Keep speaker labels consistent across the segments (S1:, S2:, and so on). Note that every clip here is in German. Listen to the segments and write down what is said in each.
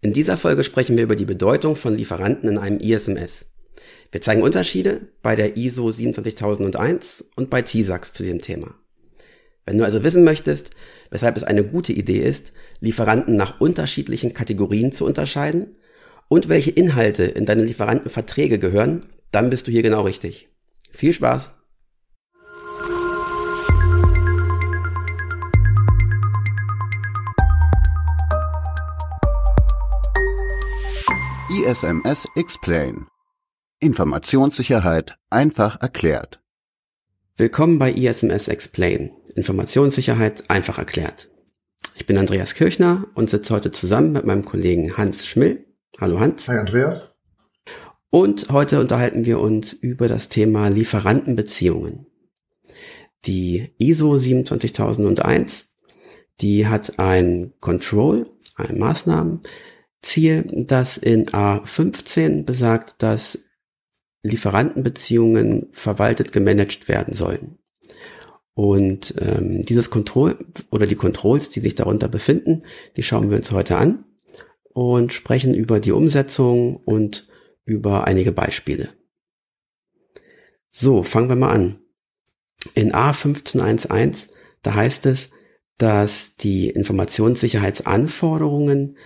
S1: In dieser Folge sprechen wir über die Bedeutung von Lieferanten in einem ISMS. Wir zeigen Unterschiede bei der ISO 27001 und bei TISAX zu dem Thema. Wenn du also wissen möchtest, weshalb es eine gute Idee ist, Lieferanten nach unterschiedlichen Kategorien zu unterscheiden und welche Inhalte in deine Lieferantenverträge gehören, dann bist du hier genau richtig. Viel Spaß!
S2: ISMS Explain. Informationssicherheit einfach erklärt.
S1: Willkommen bei ISMS Explain. Informationssicherheit einfach erklärt. Ich bin Andreas Kirchner und sitze heute zusammen mit meinem Kollegen Hans Schmill. Hallo Hans.
S3: Hi Andreas.
S1: Und heute unterhalten wir uns über das Thema Lieferantenbeziehungen. Die ISO 27001, die hat ein Control, ein Maßnahmenziel, das in A15 besagt, dass Lieferantenbeziehungen verwaltet gemanagt werden sollen. Und ähm, dieses Control oder die Controls, die sich darunter befinden, die schauen wir uns heute an und sprechen über die Umsetzung und über einige Beispiele. So, fangen wir mal an. In A1511, da heißt es, dass die Informationssicherheitsanforderungen,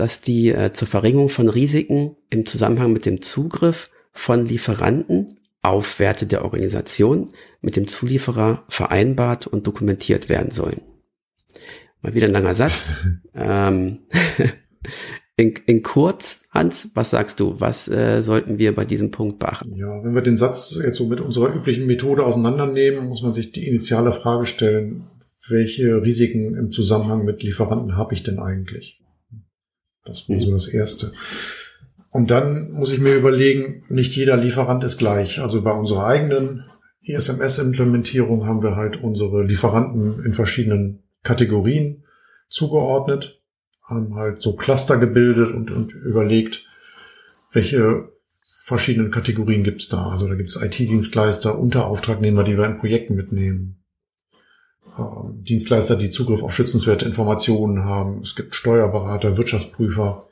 S1: dass die äh, zur Verringerung von Risiken im Zusammenhang mit dem Zugriff von Lieferanten auf Werte der Organisation mit dem Zulieferer vereinbart und dokumentiert werden sollen. Mal wieder ein langer Satz. ähm, in, in kurz, Hans, was sagst du? Was äh, sollten wir bei diesem Punkt beachten?
S3: Ja, wenn wir den Satz jetzt so mit unserer üblichen Methode auseinandernehmen, muss man sich die initiale Frage stellen, welche Risiken im Zusammenhang mit Lieferanten habe ich denn eigentlich? Das mhm. so das Erste. Und dann muss ich mir überlegen, nicht jeder Lieferant ist gleich. Also bei unserer eigenen ISMS-Implementierung haben wir halt unsere Lieferanten in verschiedenen Kategorien zugeordnet, haben halt so Cluster gebildet und, und überlegt, welche verschiedenen Kategorien gibt's da. Also da gibt's IT-Dienstleister, Unterauftragnehmer, die wir in Projekten mitnehmen. Ähm, Dienstleister, die Zugriff auf schützenswerte Informationen haben. Es gibt Steuerberater, Wirtschaftsprüfer,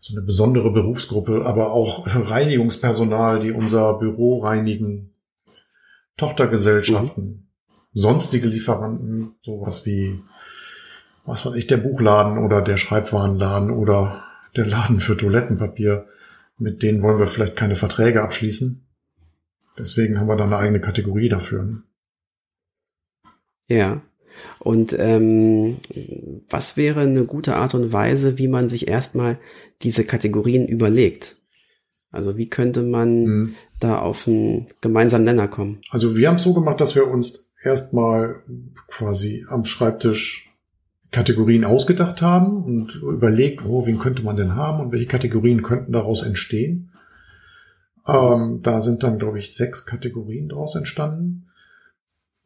S3: so eine besondere Berufsgruppe, aber auch Reinigungspersonal, die unser Büro reinigen, Tochtergesellschaften, mhm. sonstige Lieferanten, sowas wie, was weiß ich, der Buchladen oder der Schreibwarenladen oder der Laden für Toilettenpapier. Mit denen wollen wir vielleicht keine Verträge abschließen. Deswegen haben wir da eine eigene Kategorie dafür. Ne?
S1: Ja. Und ähm, was wäre eine gute Art und Weise, wie man sich erstmal diese Kategorien überlegt? Also wie könnte man mhm. da auf einen gemeinsamen Nenner kommen?
S3: Also wir haben es so gemacht, dass wir uns erstmal quasi am Schreibtisch Kategorien ausgedacht haben und überlegt, oh, wen könnte man denn haben und welche Kategorien könnten daraus entstehen. Ähm, da sind dann, glaube ich, sechs Kategorien daraus entstanden.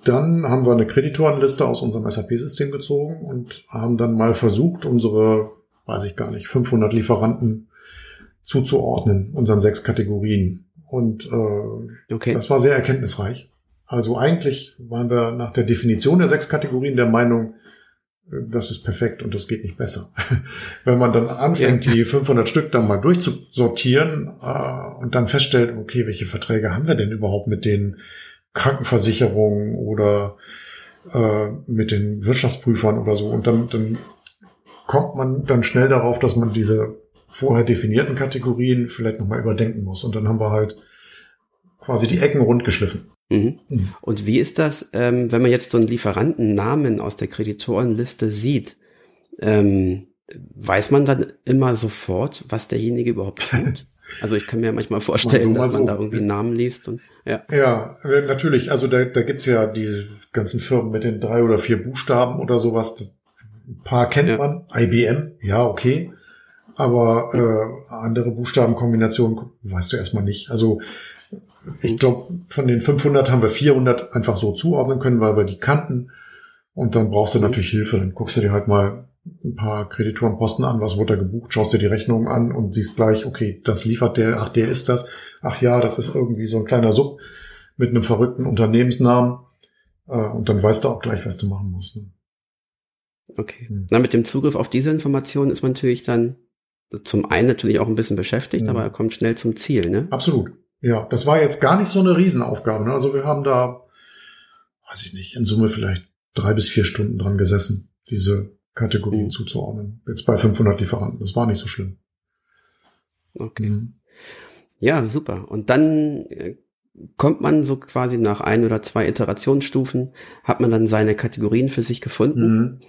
S3: Dann haben wir eine Kreditorenliste aus unserem SAP-System gezogen und haben dann mal versucht, unsere, weiß ich gar nicht, 500 Lieferanten zuzuordnen, unseren sechs Kategorien. Und äh, okay. das war sehr erkenntnisreich. Also eigentlich waren wir nach der Definition der sechs Kategorien der Meinung, äh, das ist perfekt und das geht nicht besser. Wenn man dann anfängt, ja. die 500 Stück dann mal durchzusortieren äh, und dann feststellt, okay, welche Verträge haben wir denn überhaupt mit den Krankenversicherung oder äh, mit den Wirtschaftsprüfern oder so. Und dann, dann kommt man dann schnell darauf, dass man diese vorher definierten Kategorien vielleicht nochmal überdenken muss. Und dann haben wir halt quasi die Ecken rund geschliffen.
S1: Mhm. Mhm. Und wie ist das, ähm, wenn man jetzt so einen Lieferantennamen aus der Kreditorenliste sieht? Ähm, weiß man dann immer sofort, was derjenige überhaupt tut? Also ich kann mir manchmal vorstellen, so, dass man so. da irgendwie einen Namen liest und ja.
S3: Ja, äh, natürlich. Also da, da gibt's ja die ganzen Firmen mit den drei oder vier Buchstaben oder sowas. Ein paar kennt ja. man. IBM, ja, okay. Aber äh, andere Buchstabenkombinationen weißt du erstmal nicht. Also ich glaube, von den 500 haben wir 400 einfach so zuordnen können, weil wir die kannten. Und dann brauchst du mhm. natürlich Hilfe. Dann guckst du dir halt mal ein paar Kreditorenposten an, was wurde da gebucht, schaust dir die Rechnung an und siehst gleich, okay, das liefert der, ach, der ist das, ach ja, das ist irgendwie so ein kleiner Sub mit einem verrückten Unternehmensnamen äh, und dann weißt du auch gleich, was du machen musst. Ne?
S1: Okay. Hm. Na, mit dem Zugriff auf diese Informationen ist man natürlich dann zum einen natürlich auch ein bisschen beschäftigt, mhm. aber er kommt schnell zum Ziel, ne?
S3: Absolut. Ja, das war jetzt gar nicht so eine Riesenaufgabe. Ne? Also wir haben da, weiß ich nicht, in Summe vielleicht drei bis vier Stunden dran gesessen, diese Kategorien mhm. zuzuordnen. Jetzt bei 500 Lieferanten. Das war nicht so schlimm.
S1: Okay. Mhm. Ja, super. Und dann äh, kommt man so quasi nach ein oder zwei Iterationsstufen, hat man dann seine Kategorien für sich gefunden. Mhm.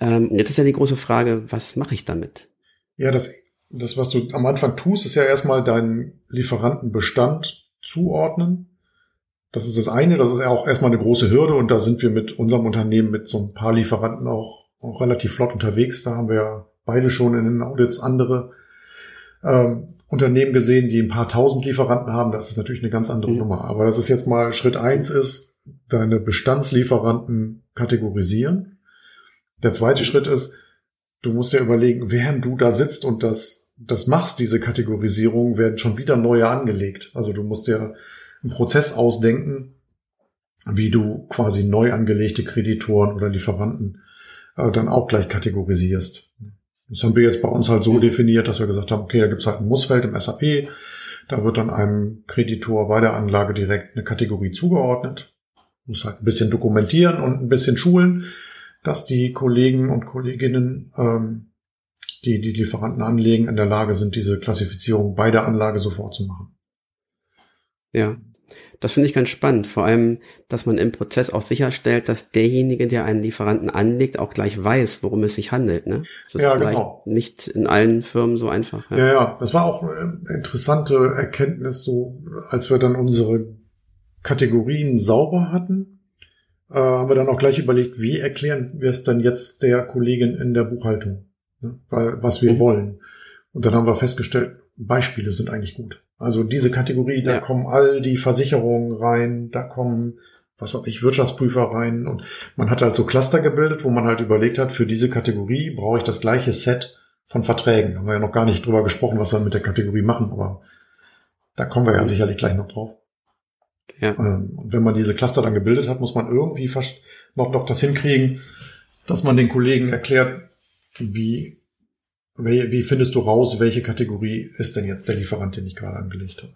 S1: Ähm, jetzt ist ja die große Frage, was mache ich damit?
S3: Ja, das, das, was du am Anfang tust, ist ja erstmal deinen Lieferantenbestand zuordnen. Das ist das eine, das ist ja auch erstmal eine große Hürde und da sind wir mit unserem Unternehmen mit so ein paar Lieferanten auch, auch relativ flott unterwegs. Da haben wir ja beide schon in den Audits andere ähm, Unternehmen gesehen, die ein paar tausend Lieferanten haben. Das ist natürlich eine ganz andere mhm. Nummer. Aber das ist jetzt mal Schritt eins ist, deine Bestandslieferanten kategorisieren. Der zweite Schritt ist, du musst dir überlegen, während du da sitzt und das, das machst, diese Kategorisierung, werden schon wieder neue angelegt. Also du musst dir einen Prozess ausdenken, wie du quasi neu angelegte Kreditoren oder Lieferanten äh, dann auch gleich kategorisierst. Das haben wir jetzt bei uns halt so definiert, dass wir gesagt haben, okay, da gibt's halt ein Mussfeld im SAP, da wird dann einem Kreditor bei der Anlage direkt eine Kategorie zugeordnet. Muss halt ein bisschen dokumentieren und ein bisschen schulen, dass die Kollegen und Kolleginnen, ähm, die die Lieferanten anlegen, in der Lage sind, diese Klassifizierung bei der Anlage sofort zu machen.
S1: Ja. Das finde ich ganz spannend. Vor allem, dass man im Prozess auch sicherstellt, dass derjenige, der einen Lieferanten anlegt, auch gleich weiß, worum es sich handelt. Ne? Das ist ja, genau. nicht in allen Firmen so einfach.
S3: Ja. ja, ja. Das war auch eine interessante Erkenntnis, so als wir dann unsere Kategorien sauber hatten, äh, haben wir dann auch gleich überlegt, wie erklären wir es dann jetzt der Kollegin in der Buchhaltung, ne? Weil, was wir mhm. wollen. Und dann haben wir festgestellt, Beispiele sind eigentlich gut. Also diese Kategorie, da ja. kommen all die Versicherungen rein, da kommen, was weiß ich, Wirtschaftsprüfer rein und man hat halt so Cluster gebildet, wo man halt überlegt hat, für diese Kategorie brauche ich das gleiche Set von Verträgen. Da haben wir ja noch gar nicht drüber gesprochen, was wir mit der Kategorie machen, aber da kommen wir ja sicherlich gleich noch drauf. Ja. Ähm, und wenn man diese Cluster dann gebildet hat, muss man irgendwie fast noch, noch das hinkriegen, dass man den Kollegen erklärt, wie wie, findest du raus, welche Kategorie ist denn jetzt der Lieferant, den ich gerade angelegt habe?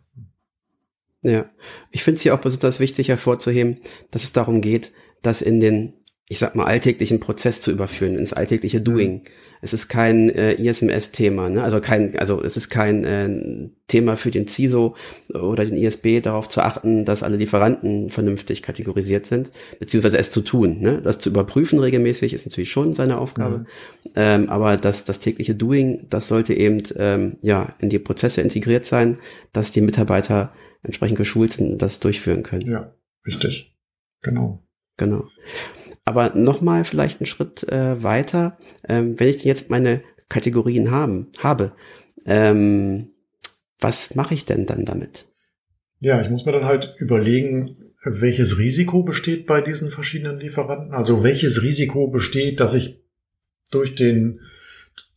S1: Ja, ich finde es hier auch besonders wichtig hervorzuheben, dass es darum geht, dass in den ich sag mal, alltäglichen Prozess zu überführen, ins alltägliche Doing. Mhm. Es ist kein äh, ISMS-Thema, ne? also kein, also es ist kein äh, Thema für den CISO oder den ISB, darauf zu achten, dass alle Lieferanten vernünftig kategorisiert sind, beziehungsweise es zu tun. Ne? Das zu überprüfen regelmäßig ist natürlich schon seine Aufgabe, mhm. ähm, aber das, das tägliche Doing, das sollte eben ähm, ja in die Prozesse integriert sein, dass die Mitarbeiter entsprechend geschult sind und das durchführen können.
S3: Ja, richtig. Genau.
S1: Genau. Aber nochmal vielleicht einen Schritt äh, weiter, ähm, wenn ich jetzt meine Kategorien haben, habe, ähm, was mache ich denn dann damit?
S3: Ja, ich muss mir dann halt überlegen, welches Risiko besteht bei diesen verschiedenen Lieferanten. Also welches Risiko besteht, dass ich durch den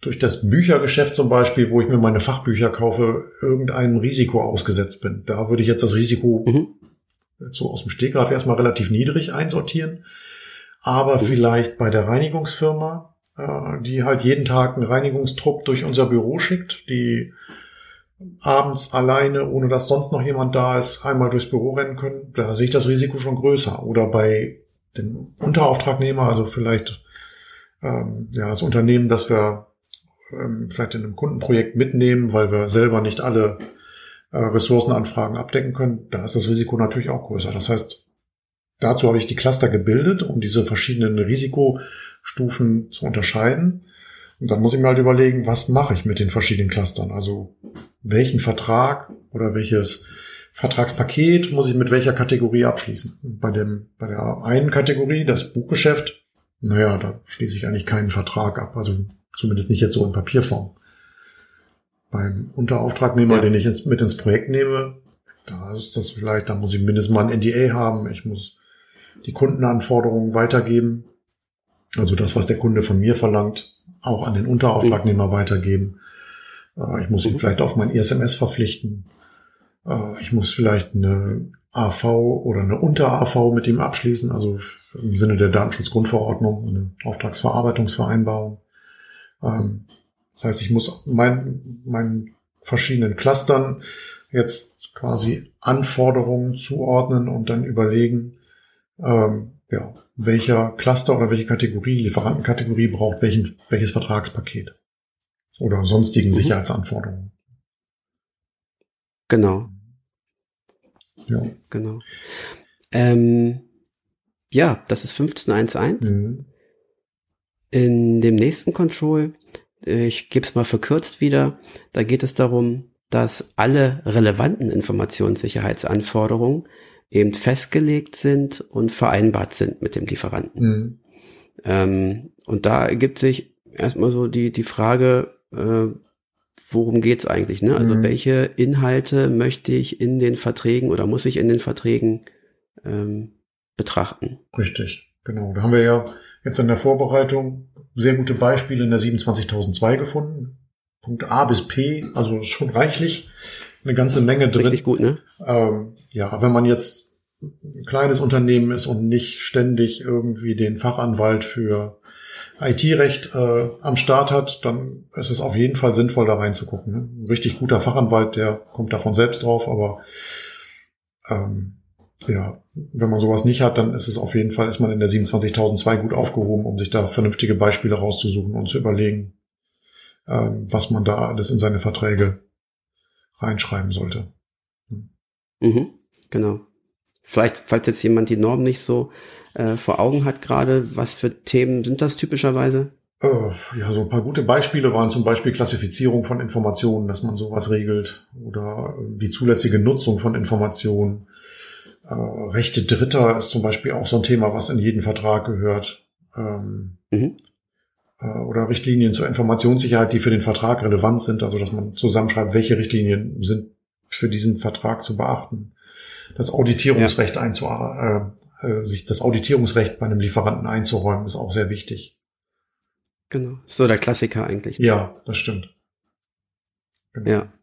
S3: durch das Büchergeschäft zum Beispiel, wo ich mir meine Fachbücher kaufe, irgendeinem Risiko ausgesetzt bin. Da würde ich jetzt das Risiko mhm. so aus dem Stegreif erstmal relativ niedrig einsortieren aber vielleicht bei der Reinigungsfirma, äh, die halt jeden Tag einen Reinigungstrupp durch unser Büro schickt, die abends alleine, ohne dass sonst noch jemand da ist, einmal durchs Büro rennen können, da sehe ich das Risiko schon größer. Oder bei dem Unterauftragnehmer, also vielleicht ähm, ja, das Unternehmen, das wir ähm, vielleicht in einem Kundenprojekt mitnehmen, weil wir selber nicht alle äh, Ressourcenanfragen abdecken können, da ist das Risiko natürlich auch größer. Das heißt, Dazu habe ich die Cluster gebildet, um diese verschiedenen Risikostufen zu unterscheiden. Und dann muss ich mir halt überlegen, was mache ich mit den verschiedenen Clustern? Also welchen Vertrag oder welches Vertragspaket muss ich mit welcher Kategorie abschließen? Bei dem, bei der einen Kategorie, das Buchgeschäft, naja, da schließe ich eigentlich keinen Vertrag ab. Also zumindest nicht jetzt so in Papierform. Beim Unterauftragnehmer, ja. den ich ins, mit ins Projekt nehme, da ist das vielleicht, da muss ich mindestens mal ein NDA haben. Ich muss die Kundenanforderungen weitergeben. Also das, was der Kunde von mir verlangt, auch an den Unterauftragnehmer mhm. weitergeben. Äh, ich muss ihn mhm. vielleicht auf mein ISMS verpflichten. Äh, ich muss vielleicht eine AV oder eine Unter-AV mit ihm abschließen, also im Sinne der Datenschutzgrundverordnung, eine Auftragsverarbeitungsvereinbarung. Ähm, das heißt, ich muss mein, meinen verschiedenen Clustern jetzt quasi Anforderungen zuordnen und dann überlegen, ähm, ja, welcher Cluster oder welche Kategorie, Lieferantenkategorie braucht welchen, welches Vertragspaket oder sonstigen mhm. Sicherheitsanforderungen.
S1: Genau. Ja. Genau. Ähm, ja, das ist 15.1.1. Mhm. In dem nächsten Control, äh, ich gebe es mal verkürzt wieder, da geht es darum, dass alle relevanten Informationssicherheitsanforderungen eben festgelegt sind und vereinbart sind mit dem Lieferanten. Mhm. Ähm, und da ergibt sich erstmal so die, die Frage, äh, worum geht's eigentlich? Ne? Also mhm. welche Inhalte möchte ich in den Verträgen oder muss ich in den Verträgen ähm, betrachten?
S3: Richtig, genau. Da haben wir ja jetzt in der Vorbereitung sehr gute Beispiele in der 27002 gefunden. Punkt A bis P, also schon reichlich eine ganze Menge drin.
S1: Richtig gut, ne?
S3: Ähm, ja, wenn man jetzt ein kleines Unternehmen ist und nicht ständig irgendwie den Fachanwalt für IT-Recht äh, am Start hat, dann ist es auf jeden Fall sinnvoll, da reinzugucken. Ne? Ein richtig guter Fachanwalt, der kommt davon selbst drauf, aber ähm, ja, wenn man sowas nicht hat, dann ist es auf jeden Fall, ist man in der 27.002 gut aufgehoben, um sich da vernünftige Beispiele rauszusuchen und zu überlegen, ähm, was man da alles in seine Verträge reinschreiben sollte.
S1: Hm. Mhm, genau. Vielleicht, falls jetzt jemand die Norm nicht so äh, vor Augen hat gerade, was für Themen sind das typischerweise?
S3: Äh, ja, so ein paar gute Beispiele waren zum Beispiel Klassifizierung von Informationen, dass man sowas regelt oder äh, die zulässige Nutzung von Informationen. Äh, Rechte Dritter ist zum Beispiel auch so ein Thema, was in jeden Vertrag gehört. Ähm, mhm. äh, oder Richtlinien zur Informationssicherheit, die für den Vertrag relevant sind, also dass man zusammenschreibt, welche Richtlinien sind für diesen Vertrag zu beachten. Das Auditierungsrecht ja. einzu, äh, äh, sich das Auditierungsrecht bei einem Lieferanten einzuräumen, ist auch sehr wichtig.
S1: Genau. So der Klassiker eigentlich.
S3: Ja, das stimmt.
S1: Genau. Ja.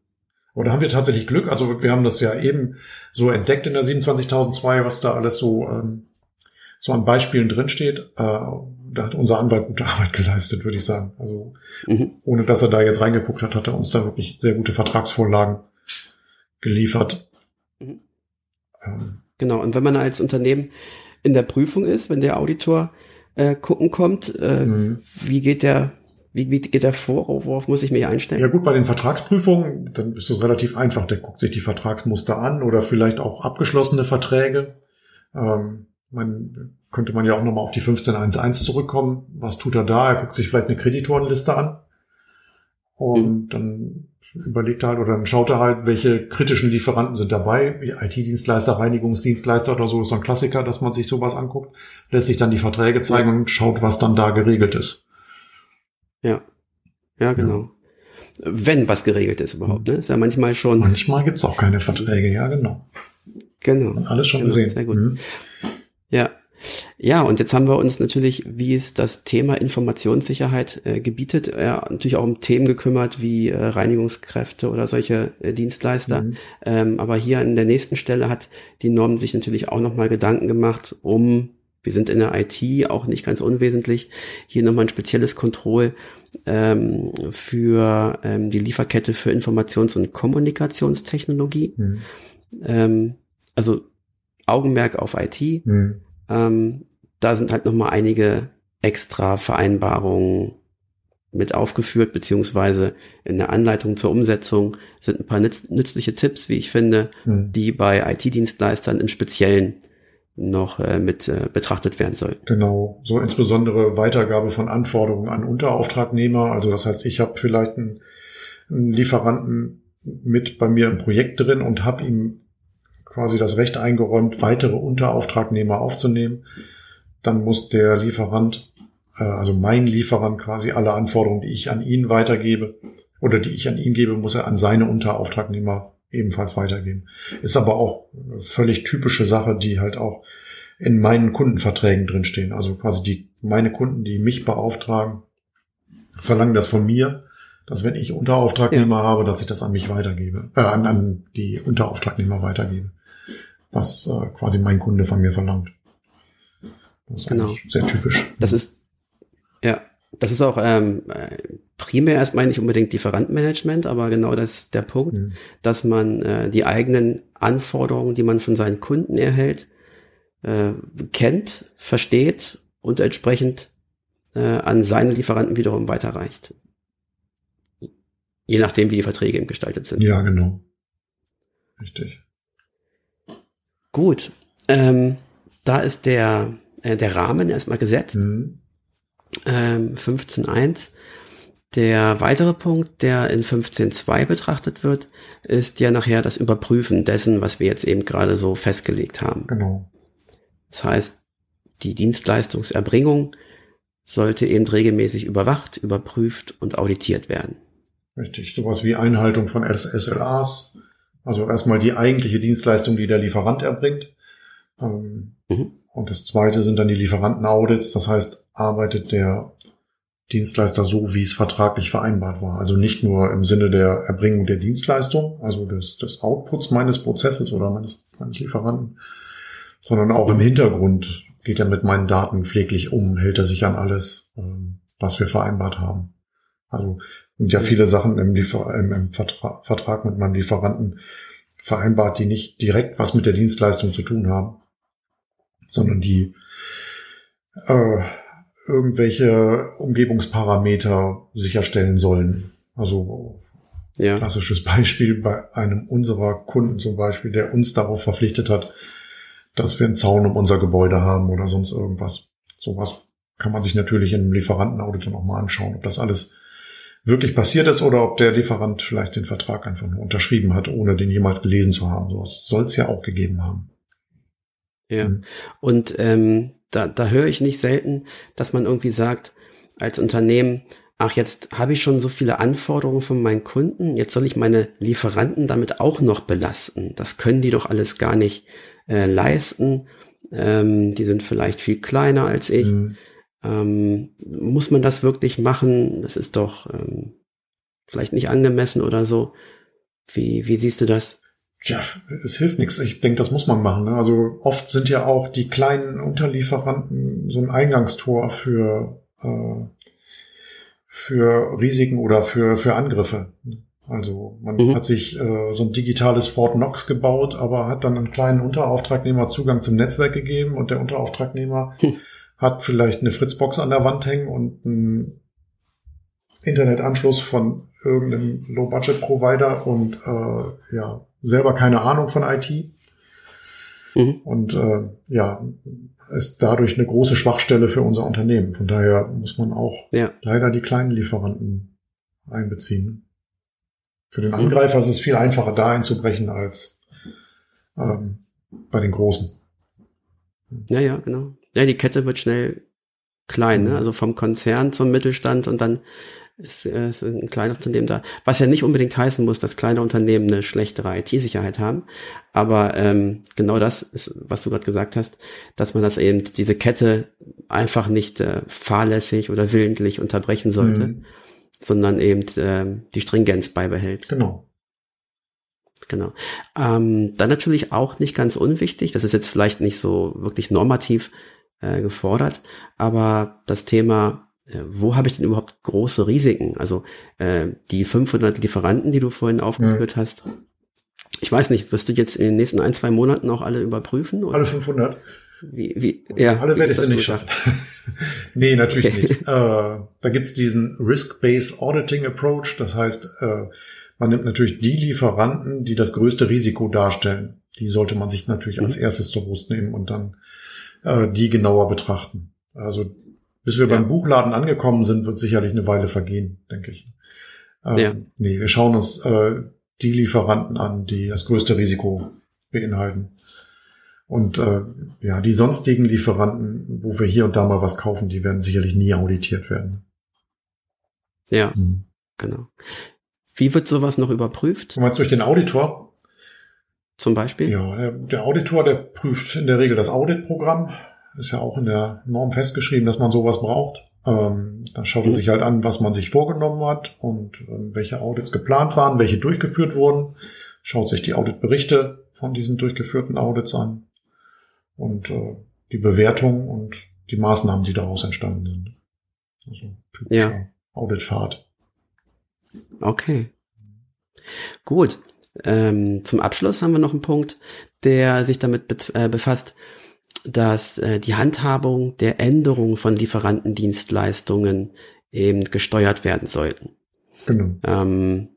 S3: Aber da haben wir tatsächlich Glück. Also wir haben das ja eben so entdeckt in der 27002, was da alles so, ähm, so an Beispielen drinsteht. Äh, da hat unser Anwalt gute Arbeit geleistet, würde ich sagen. Also mhm. ohne dass er da jetzt reingeguckt hat, hat er uns da wirklich sehr gute Vertragsvorlagen geliefert. Mhm.
S1: Ähm, Genau, und wenn man als Unternehmen in der Prüfung ist, wenn der Auditor äh, gucken kommt, äh, mhm. wie geht der, wie, wie geht der vor, worauf muss ich mich einstellen?
S3: Ja gut, bei den Vertragsprüfungen, dann ist es relativ einfach, der guckt sich die Vertragsmuster an oder vielleicht auch abgeschlossene Verträge. Ähm, man könnte man ja auch nochmal auf die 15.1.1 zurückkommen. Was tut er da? Er guckt sich vielleicht eine Kreditorenliste an. Und mhm. dann überlegt er halt oder dann schaut er halt, welche kritischen Lieferanten sind dabei. IT-Dienstleister, Reinigungsdienstleister oder so ist so ein Klassiker, dass man sich sowas anguckt. Lässt sich dann die Verträge zeigen und schaut, was dann da geregelt ist.
S1: Ja. Ja, genau. Ja. Wenn was geregelt ist überhaupt, ne? Ist ja manchmal schon.
S3: Manchmal gibt's auch keine Verträge, ja, genau.
S1: Genau.
S3: Alles schon genau, gesehen.
S1: Sehr gut. Mhm. Ja. Ja, und jetzt haben wir uns natürlich, wie es das Thema Informationssicherheit äh, gebietet, äh, natürlich auch um Themen gekümmert wie äh, Reinigungskräfte oder solche äh, Dienstleister. Mhm. Ähm, aber hier an der nächsten Stelle hat die Norm sich natürlich auch nochmal Gedanken gemacht, um, wir sind in der IT auch nicht ganz unwesentlich, hier nochmal ein spezielles Kontroll ähm, für ähm, die Lieferkette für Informations- und Kommunikationstechnologie. Mhm. Ähm, also Augenmerk auf IT. Mhm ähm, da sind halt nochmal einige extra Vereinbarungen mit aufgeführt, beziehungsweise in der Anleitung zur Umsetzung sind ein paar nütz nützliche Tipps, wie ich finde, hm. die bei IT-Dienstleistern im Speziellen noch äh, mit äh, betrachtet werden sollen.
S3: Genau, so insbesondere Weitergabe von Anforderungen an Unterauftragnehmer. Also das heißt, ich habe vielleicht einen, einen Lieferanten mit bei mir im Projekt drin und habe ihm quasi das Recht eingeräumt, weitere Unterauftragnehmer aufzunehmen. Dann muss der Lieferant, äh, also mein Lieferant quasi alle Anforderungen, die ich an ihn weitergebe oder die ich an ihn gebe, muss er an seine Unterauftragnehmer ebenfalls weitergeben. Ist aber auch völlig typische Sache, die halt auch in meinen Kundenverträgen drinstehen. Also quasi die, meine Kunden, die mich beauftragen, verlangen das von mir dass wenn ich Unterauftragnehmer ja. habe, dass ich das an mich weitergebe, äh, an, an die Unterauftragnehmer weitergebe, was äh, quasi mein Kunde von mir verlangt.
S1: Das ist genau.
S3: sehr typisch.
S1: Das ist ja Das ist auch ähm, äh, primär erstmal nicht unbedingt Lieferantenmanagement, aber genau das ist der Punkt, mhm. dass man äh, die eigenen Anforderungen, die man von seinen Kunden erhält, äh, kennt, versteht und entsprechend äh, an seine Lieferanten wiederum weiterreicht. Je nachdem, wie die Verträge gestaltet sind.
S3: Ja, genau. Richtig.
S1: Gut. Ähm, da ist der, äh, der Rahmen erstmal gesetzt. Mhm. Ähm, 15.1. Der weitere Punkt, der in 15.2 betrachtet wird, ist ja nachher das Überprüfen dessen, was wir jetzt eben gerade so festgelegt haben.
S3: Genau.
S1: Das heißt, die Dienstleistungserbringung sollte eben regelmäßig überwacht, überprüft und auditiert werden.
S3: Richtig, sowas wie Einhaltung von SLAs, also erstmal die eigentliche Dienstleistung, die der Lieferant erbringt. Ähm, mhm. Und das zweite sind dann die Lieferantenaudits, das heißt, arbeitet der Dienstleister so, wie es vertraglich vereinbart war. Also nicht nur im Sinne der Erbringung der Dienstleistung, also des, des Outputs meines Prozesses oder meines, meines Lieferanten, sondern auch im Hintergrund geht er mit meinen Daten pfleglich um, hält er sich an alles, ähm, was wir vereinbart haben. Also sind ja viele Sachen im, Liefer im, im Vertra Vertrag mit meinem Lieferanten vereinbart, die nicht direkt was mit der Dienstleistung zu tun haben, sondern die äh, irgendwelche Umgebungsparameter sicherstellen sollen. Also ja. klassisches Beispiel bei einem unserer Kunden zum Beispiel, der uns darauf verpflichtet hat, dass wir einen Zaun um unser Gebäude haben oder sonst irgendwas. Sowas kann man sich natürlich in einem Lieferantenaudit dann auch mal anschauen, ob das alles wirklich passiert ist oder ob der Lieferant vielleicht den Vertrag einfach nur unterschrieben hat, ohne den jemals gelesen zu haben. So soll es ja auch gegeben haben.
S1: Ja. Mhm. Und ähm, da, da höre ich nicht selten, dass man irgendwie sagt, als Unternehmen, ach, jetzt habe ich schon so viele Anforderungen von meinen Kunden, jetzt soll ich meine Lieferanten damit auch noch belasten. Das können die doch alles gar nicht äh, leisten. Ähm, die sind vielleicht viel kleiner als ich. Mhm. Ähm, muss man das wirklich machen? Das ist doch ähm, vielleicht nicht angemessen oder so. Wie, wie siehst du das?
S3: Tja, es hilft nichts. Ich denke, das muss man machen. Ne? Also oft sind ja auch die kleinen Unterlieferanten so ein Eingangstor für, äh, für Risiken oder für, für Angriffe. Also man mhm. hat sich äh, so ein digitales Fort Knox gebaut, aber hat dann einen kleinen Unterauftragnehmer Zugang zum Netzwerk gegeben und der Unterauftragnehmer hm. Hat vielleicht eine Fritzbox an der Wand hängen und einen Internetanschluss von irgendeinem Low-Budget-Provider und äh, ja, selber keine Ahnung von IT. Mhm. Und äh, ja, ist dadurch eine große Schwachstelle für unser Unternehmen. Von daher muss man auch ja. leider die kleinen Lieferanten einbeziehen. Für den Angreifer ist es viel einfacher, da einzubrechen als ähm, bei den Großen.
S1: Ja, ja, genau. Ja, die Kette wird schnell klein, ne? Mhm. also vom Konzern zum Mittelstand und dann ist, äh, ist ein kleines Unternehmen da. Was ja nicht unbedingt heißen muss, dass kleine Unternehmen eine schlechtere IT-Sicherheit haben. Aber ähm, genau das ist, was du gerade gesagt hast, dass man das eben, diese Kette einfach nicht äh, fahrlässig oder willentlich unterbrechen sollte. Mhm sondern eben äh, die Stringenz beibehält.
S3: Genau.
S1: Genau. Ähm, dann natürlich auch nicht ganz unwichtig, das ist jetzt vielleicht nicht so wirklich normativ äh, gefordert, aber das Thema, äh, wo habe ich denn überhaupt große Risiken? Also äh, die 500 Lieferanten, die du vorhin aufgeführt ja. hast, ich weiß nicht, wirst du jetzt in den nächsten ein, zwei Monaten auch alle überprüfen?
S3: Oder? Alle 500?
S1: Wie, wie, ja,
S3: Alle werde ich es nicht schaffen. nee, natürlich okay. nicht. Äh, da gibt's diesen Risk-Based Auditing Approach. Das heißt, äh, man nimmt natürlich die Lieferanten, die das größte Risiko darstellen. Die sollte man sich natürlich mhm. als erstes zur Brust nehmen und dann äh, die genauer betrachten. Also bis wir ja. beim Buchladen angekommen sind, wird sicherlich eine Weile vergehen, denke ich. Ähm, ja. Nee, wir schauen uns äh, die Lieferanten an, die das größte Risiko beinhalten. Und äh, ja, die sonstigen Lieferanten, wo wir hier und da mal was kaufen, die werden sicherlich nie auditiert werden.
S1: Ja, hm. genau. Wie wird sowas noch überprüft?
S3: Du meinst durch den Auditor?
S1: Zum Beispiel?
S3: Ja, der, der Auditor, der prüft in der Regel das Auditprogramm. Ist ja auch in der Norm festgeschrieben, dass man sowas braucht. Ähm, da schaut er mhm. sich halt an, was man sich vorgenommen hat und ähm, welche Audits geplant waren, welche durchgeführt wurden. Schaut sich die Auditberichte von diesen durchgeführten Audits an und äh, die Bewertung und die Maßnahmen, die daraus entstanden sind. Also
S1: Ja.
S3: Auditfahrt.
S1: Okay. Gut. Ähm, zum Abschluss haben wir noch einen Punkt, der sich damit bet- äh, befasst, dass äh, die Handhabung der Änderung von Lieferantendienstleistungen eben gesteuert werden sollten.
S3: Genau.
S1: Ähm,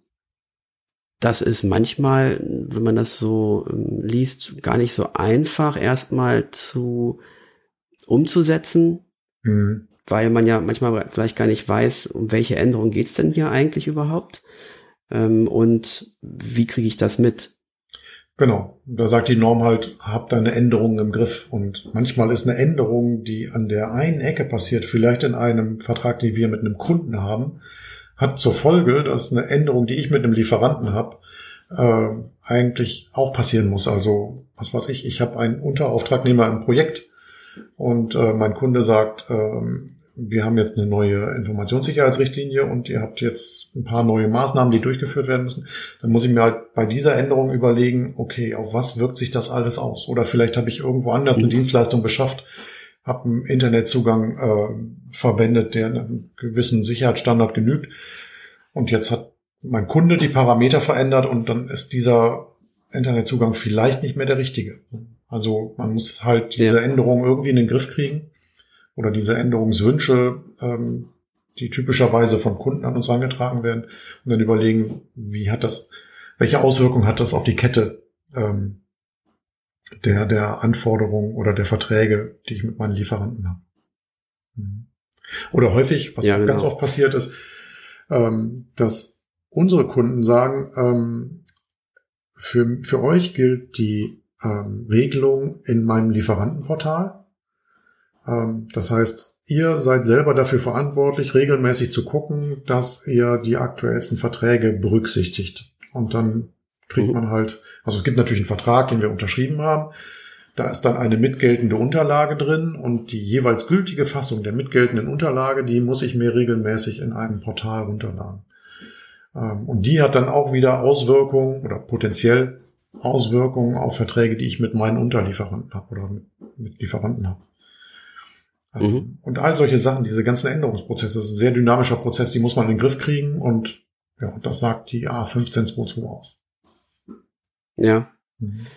S1: das ist manchmal, wenn man das so ähm, liest, gar nicht so einfach erstmal zu umzusetzen,
S3: Mhm.
S1: weil man ja manchmal vielleicht gar nicht weiß, um welche Änderung geht's denn hier eigentlich überhaupt ähm, und wie kriege ich das mit.
S3: Genau. Da sagt die Norm halt, habt eine Änderung im Griff. Und manchmal ist eine Änderung, die an der einen Ecke passiert, vielleicht in einem Vertrag, den wir mit einem Kunden haben, hat zur Folge, dass eine Änderung, die ich mit einem Lieferanten habe, äh, eigentlich auch passieren muss. Also, was weiß ich, ich habe einen Unterauftragnehmer im Projekt und äh, mein Kunde sagt, ähm, wir haben jetzt eine neue Informationssicherheitsrichtlinie und ihr habt jetzt ein paar neue Maßnahmen, die durchgeführt werden müssen. Dann muss ich mir halt bei dieser Änderung überlegen, okay, auf was wirkt sich das alles aus? Oder vielleicht habe ich irgendwo anders eine
S1: Mhm.
S3: Dienstleistung beschafft, habe einen Internetzugang äh, verwendet, der einem gewissen Sicherheitsstandard genügt. Und jetzt hat mein Kunde die Parameter verändert und dann ist dieser Internetzugang vielleicht nicht mehr der richtige. Also man muss halt diese
S1: Ja.
S3: Änderung irgendwie in den Griff kriegen oder diese Änderungswünsche, ähm, die typischerweise von Kunden an uns herangetragen werden und dann überlegen, wie hat das, welche Auswirkungen hat das auf die Kette ähm, der, der Anforderungen oder der Verträge, die ich mit meinen Lieferanten habe. Mhm. Oder häufig, was
S1: Ja,
S3: auch ganz
S1: genau.
S3: oft passiert ist, ähm, dass unsere Kunden sagen, ähm, für, für euch gilt die ähm, Regelung in meinem Lieferantenportal. Ähm, das heißt, ihr seid selber dafür verantwortlich, regelmäßig zu gucken, dass ihr die aktuellsten Verträge berücksichtigt. Und dann kriegt
S1: Mhm.
S3: man halt, also es gibt natürlich einen Vertrag, den wir unterschrieben haben. Da ist dann eine mitgeltende Unterlage drin und die jeweils gültige Fassung der mitgeltenden Unterlage, die muss ich mir regelmäßig in einem Portal runterladen. Ähm, Und die hat dann auch wieder Auswirkungen oder potenziell Auswirkungen auf Verträge, die ich mit meinen Unterlieferanten habe oder mit, mit Lieferanten habe. Ähm,
S1: Mhm.
S3: Und all solche Sachen, diese ganzen Änderungsprozesse, das ist ein sehr dynamischer Prozess, die muss man in den Griff kriegen und ja, das sagt die A1522 aus.
S1: Ja,
S3: Mhm.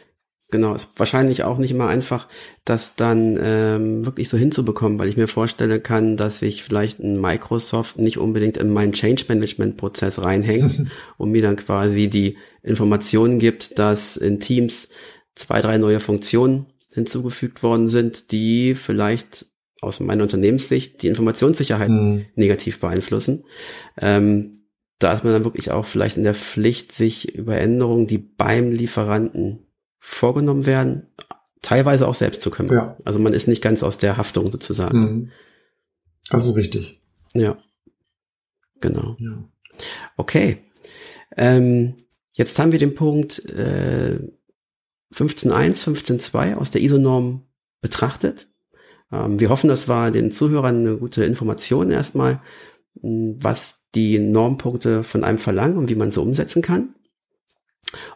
S1: genau. Ist wahrscheinlich auch nicht immer einfach, das dann ähm, wirklich so hinzubekommen, weil ich mir vorstellen kann, dass sich vielleicht ein Microsoft nicht unbedingt in meinen Change Management Prozess reinhängt und mir dann quasi die Informationen gibt, dass in Teams zwei, drei neue Funktionen hinzugefügt worden sind, die vielleicht aus meiner Unternehmenssicht die Informationssicherheit
S3: Mhm.
S1: negativ beeinflussen. Ähm, da ist man dann wirklich auch vielleicht in der Pflicht, sich über Änderungen, die beim Lieferanten vorgenommen werden, teilweise auch selbst zu kümmern.
S3: Ja.
S1: Also man ist nicht ganz aus der Haftung sozusagen.
S3: Mhm. Das ist richtig.
S1: Ja. Genau.
S3: Ja.
S1: Okay. Ähm, jetzt haben wir den Punkt äh, 15.1, 15.2 aus der ISO-Norm betrachtet. Ähm, wir hoffen, das war den Zuhörern eine gute Information erstmal, mh, was die Normpunkte von einem verlangen und wie man so umsetzen kann.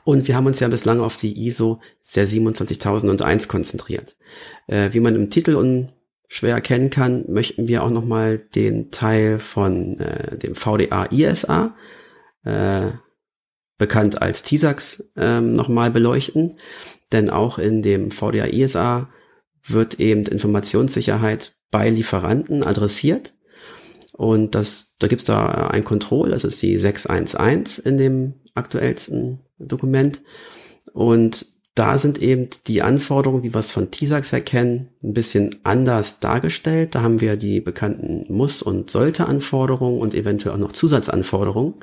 S1: Und wir haben uns ja bislang auf die ISO der 27001 konzentriert. Äh, wie man im Titel unschwer erkennen kann, möchten wir auch nochmal den Teil von äh, dem VDA ISA, äh, bekannt als TISAX, ähm, nochmal beleuchten. Denn auch in dem VDA ISA wird eben Informationssicherheit bei Lieferanten adressiert. Und das, da gibt's da ein Control, das ist die 611 in dem aktuellsten Dokument. Und da sind eben die Anforderungen, wie wir es von TISAX erkennen, ein bisschen anders dargestellt. Da haben wir die bekannten Muss- und Sollte-Anforderungen und eventuell auch noch Zusatzanforderungen.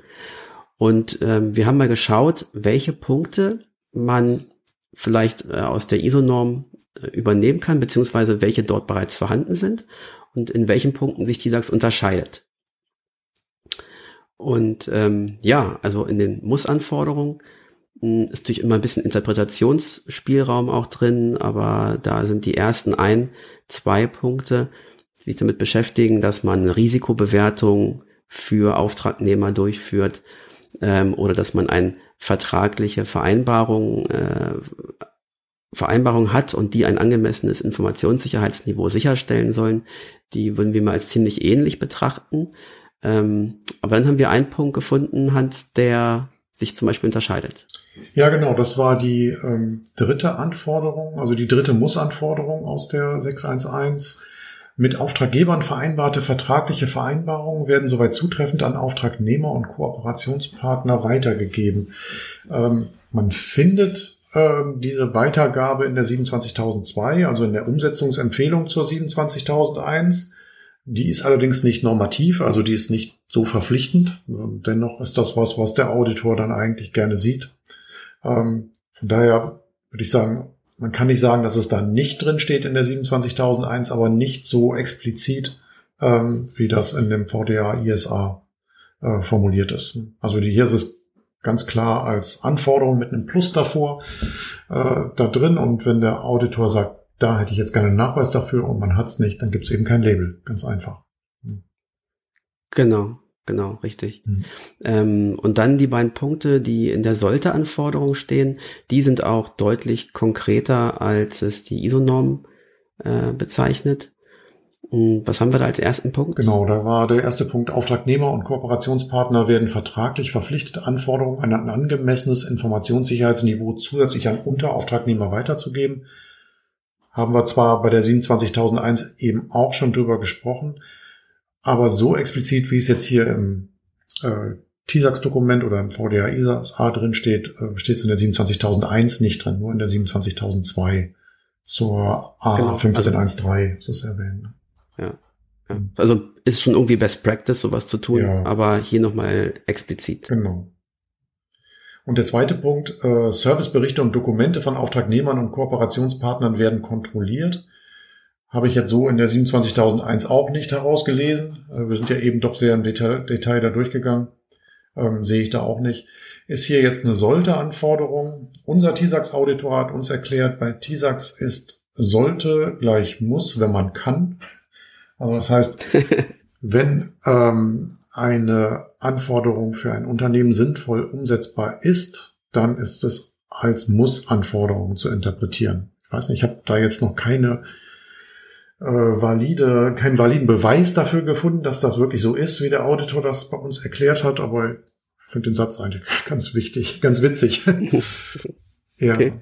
S1: Und ähm, wir haben mal geschaut, welche Punkte man vielleicht äh, aus der ISO-Norm übernehmen kann, beziehungsweise welche dort bereits vorhanden sind und in welchen Punkten sich TISAX unterscheidet. Und ähm, ja, also in den Muss-Anforderungen mh, ist natürlich immer ein bisschen Interpretationsspielraum auch drin, aber da sind die ersten ein, zwei Punkte, die sich damit beschäftigen, dass man eine Risikobewertung für Auftragnehmer durchführt ähm, oder dass man eine vertragliche Vereinbarung äh, Vereinbarung hat und die ein angemessenes Informationssicherheitsniveau sicherstellen sollen, die würden wir mal als ziemlich ähnlich betrachten. Ähm, aber dann haben wir einen Punkt gefunden, Hans, der sich zum Beispiel unterscheidet.
S3: Ja, genau, das war die ähm, dritte Anforderung, also die dritte Mussanforderung aus der 611. Mit Auftraggebern vereinbarte vertragliche Vereinbarungen werden soweit zutreffend an Auftragnehmer und Kooperationspartner weitergegeben. Ähm, man findet diese Weitergabe in der 27002, also in der Umsetzungsempfehlung zur 27001. Die ist allerdings nicht normativ, also die ist nicht so verpflichtend. Dennoch ist das was, was der Auditor dann eigentlich gerne sieht. Ähm, von daher würde ich sagen, man kann nicht sagen, dass es da nicht drin steht in der 27001, aber nicht so explizit, ähm, wie das in dem VDA ISA äh, formuliert ist. Also hier ist es ganz klar als Anforderung mit einem Plus davor äh, da drin. Und wenn der Auditor sagt, da hätte ich jetzt gerne einen Nachweis dafür und man hat es nicht, dann gibt es eben kein Label. Ganz einfach. Hm.
S1: Genau, genau, richtig. Mhm. Ähm, und dann die beiden Punkte, die in der Sollte-Anforderung stehen, die sind auch deutlich konkreter, als es die ISO-Norm äh, bezeichnet. Hm, was haben wir da als ersten Punkt?
S3: Genau, da war der erste Punkt, Auftragnehmer und Kooperationspartner werden vertraglich verpflichtet, Anforderungen an ein angemessenes Informationssicherheitsniveau zusätzlich an Unterauftragnehmer weiterzugeben. Haben wir zwar bei der 27001 eben auch schon drüber gesprochen, aber so explizit, wie es jetzt hier im äh, TISAX-Dokument oder im VDA ISA drin steht, äh, steht es in der 27001 nicht drin, nur in der 27002 zur A1513 genau. also, ist es erwähnt.
S1: Ja. ja. Also ist schon irgendwie Best Practice, sowas zu tun, ja. aber hier nochmal explizit.
S3: Genau. Und der zweite Punkt, äh, Serviceberichte und Dokumente von Auftragnehmern und Kooperationspartnern werden kontrolliert. Habe ich jetzt so in der 27001 auch nicht herausgelesen. Äh, wir sind ja eben doch sehr im Detail, Detail da durchgegangen. Ähm, sehe ich da auch nicht. Ist hier jetzt eine sollte Anforderung. Unser TISAX-Auditor hat uns erklärt, bei TISAX ist sollte gleich muss, wenn man kann. Also das heißt, wenn ähm, eine Anforderung für ein Unternehmen sinnvoll umsetzbar ist, dann ist es als Muss-Anforderung zu interpretieren. Ich weiß nicht, ich habe da jetzt noch keine äh, valide, keinen validen Beweis dafür gefunden, dass das wirklich so ist, wie der Auditor das bei uns erklärt hat, aber ich finde den Satz eigentlich ganz wichtig, ganz witzig.
S1: ja. Okay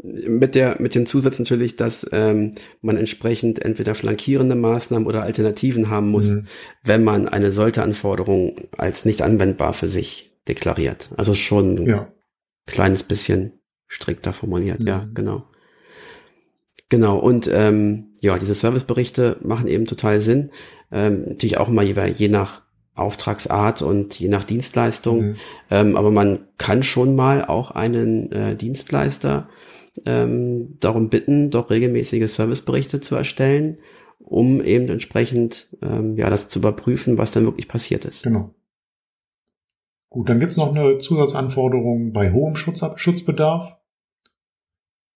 S1: mit der mit dem Zusatz natürlich, dass ähm, man entsprechend entweder flankierende Maßnahmen oder Alternativen haben muss, mhm. wenn man eine solche Anforderung als nicht anwendbar für sich deklariert. Also schon ja. ein kleines bisschen strikter formuliert, mhm. ja, genau. Genau, und ähm, ja, diese Serviceberichte machen eben total Sinn. Ähm, natürlich auch mal je, je nach Auftragsart und je nach Dienstleistung. Mhm. Ähm, aber man kann schon mal auch einen äh, Dienstleister ähm, darum bitten, doch regelmäßige Serviceberichte zu erstellen, um eben entsprechend ähm, ja das zu überprüfen, was dann wirklich passiert ist.
S3: Genau. Gut, dann gibt's noch eine Zusatzanforderung bei hohem Schutz Schutzbedarf.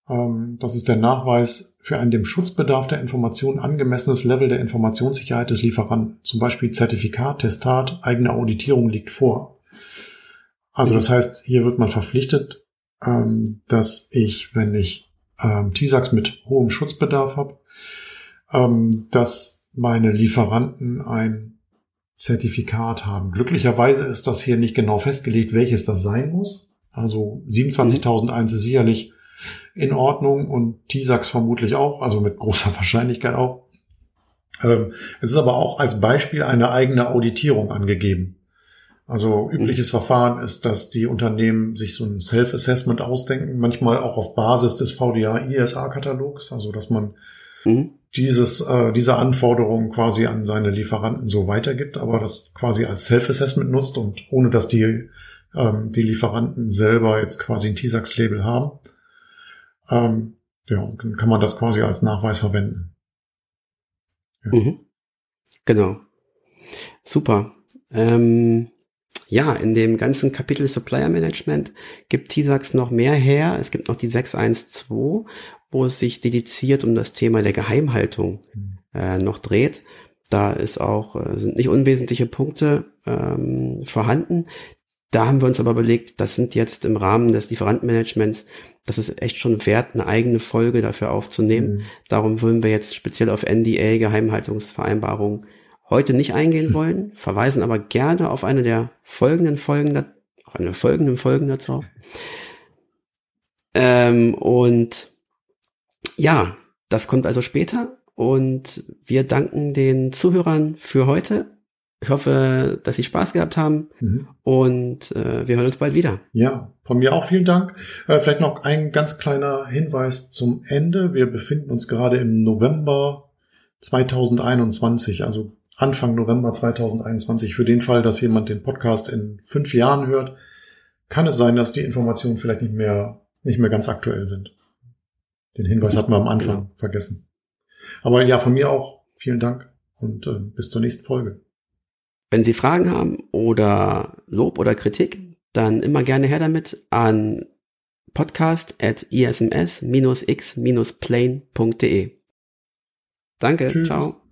S3: Ähm, das ist der Nachweis für ein dem Schutzbedarf der Information angemessenes Level der Informationssicherheit des Lieferanten. Zum Beispiel Zertifikat, Testat, eigene Auditierung liegt vor. Also das heißt, hier wird man verpflichtet, ähm, dass ich, wenn ich ähm, TISAX mit hohem Schutzbedarf habe, ähm, dass meine Lieferanten ein Zertifikat haben. Glücklicherweise ist das hier nicht genau festgelegt, welches das sein muss. Also 27.001 ist sicherlich in Ordnung und TISAX vermutlich auch, also mit großer Wahrscheinlichkeit auch. Ähm, es ist aber auch als Beispiel eine eigene Auditierung angegeben. Also übliches mhm. Verfahren ist, dass die Unternehmen sich so ein Self-Assessment ausdenken, manchmal auch auf Basis des VDA-ISA-Katalogs, also dass man mhm. dieses, äh, diese Anforderungen quasi an seine Lieferanten so weitergibt, aber das quasi als Self-Assessment nutzt und ohne dass die, ähm, die Lieferanten selber jetzt quasi ein TISAX-Label haben. Ähm, ja, dann kann man das quasi als Nachweis verwenden.
S1: Ja. Mhm. Genau. Super. Ähm, ja, in dem ganzen Kapitel Supplier Management gibt TISAX noch mehr her. Es gibt noch die 612, wo es sich dediziert um das Thema der Geheimhaltung mhm. äh, noch dreht. Da ist auch, äh, sind nicht unwesentliche Punkte ähm, vorhanden. da haben wir uns aber überlegt, das sind jetzt im Rahmen des Lieferantenmanagements, das ist echt schon wert, eine eigene Folge dafür aufzunehmen. Mhm. Darum würden wir jetzt speziell auf NDA, Geheimhaltungsvereinbarungen, heute nicht eingehen wollen, verweisen aber gerne auf eine der folgenden Folgen, auf eine folgenden Folgen dazu. Ähm, und ja, das kommt also später und wir danken den Zuhörern für heute ich hoffe, dass Sie Spaß gehabt haben mhm. und äh, wir hören uns bald wieder.
S3: Ja, von mir auch vielen Dank. Äh, vielleicht noch ein ganz kleiner Hinweis zum Ende. Wir befinden uns gerade im November 2021, also Anfang November 2021. Für den Fall, dass jemand den Podcast in fünf Jahren hört, kann es sein, dass die Informationen vielleicht nicht mehr, nicht mehr ganz aktuell sind. Den Hinweis hatten wir am Anfang genau. vergessen. Aber ja, von mir auch vielen Dank und äh, bis zur nächsten Folge.
S1: Wenn Sie Fragen haben oder Lob oder Kritik, dann immer gerne her damit an podcast at isms-x-plane.de. Danke, Tschüss. ciao.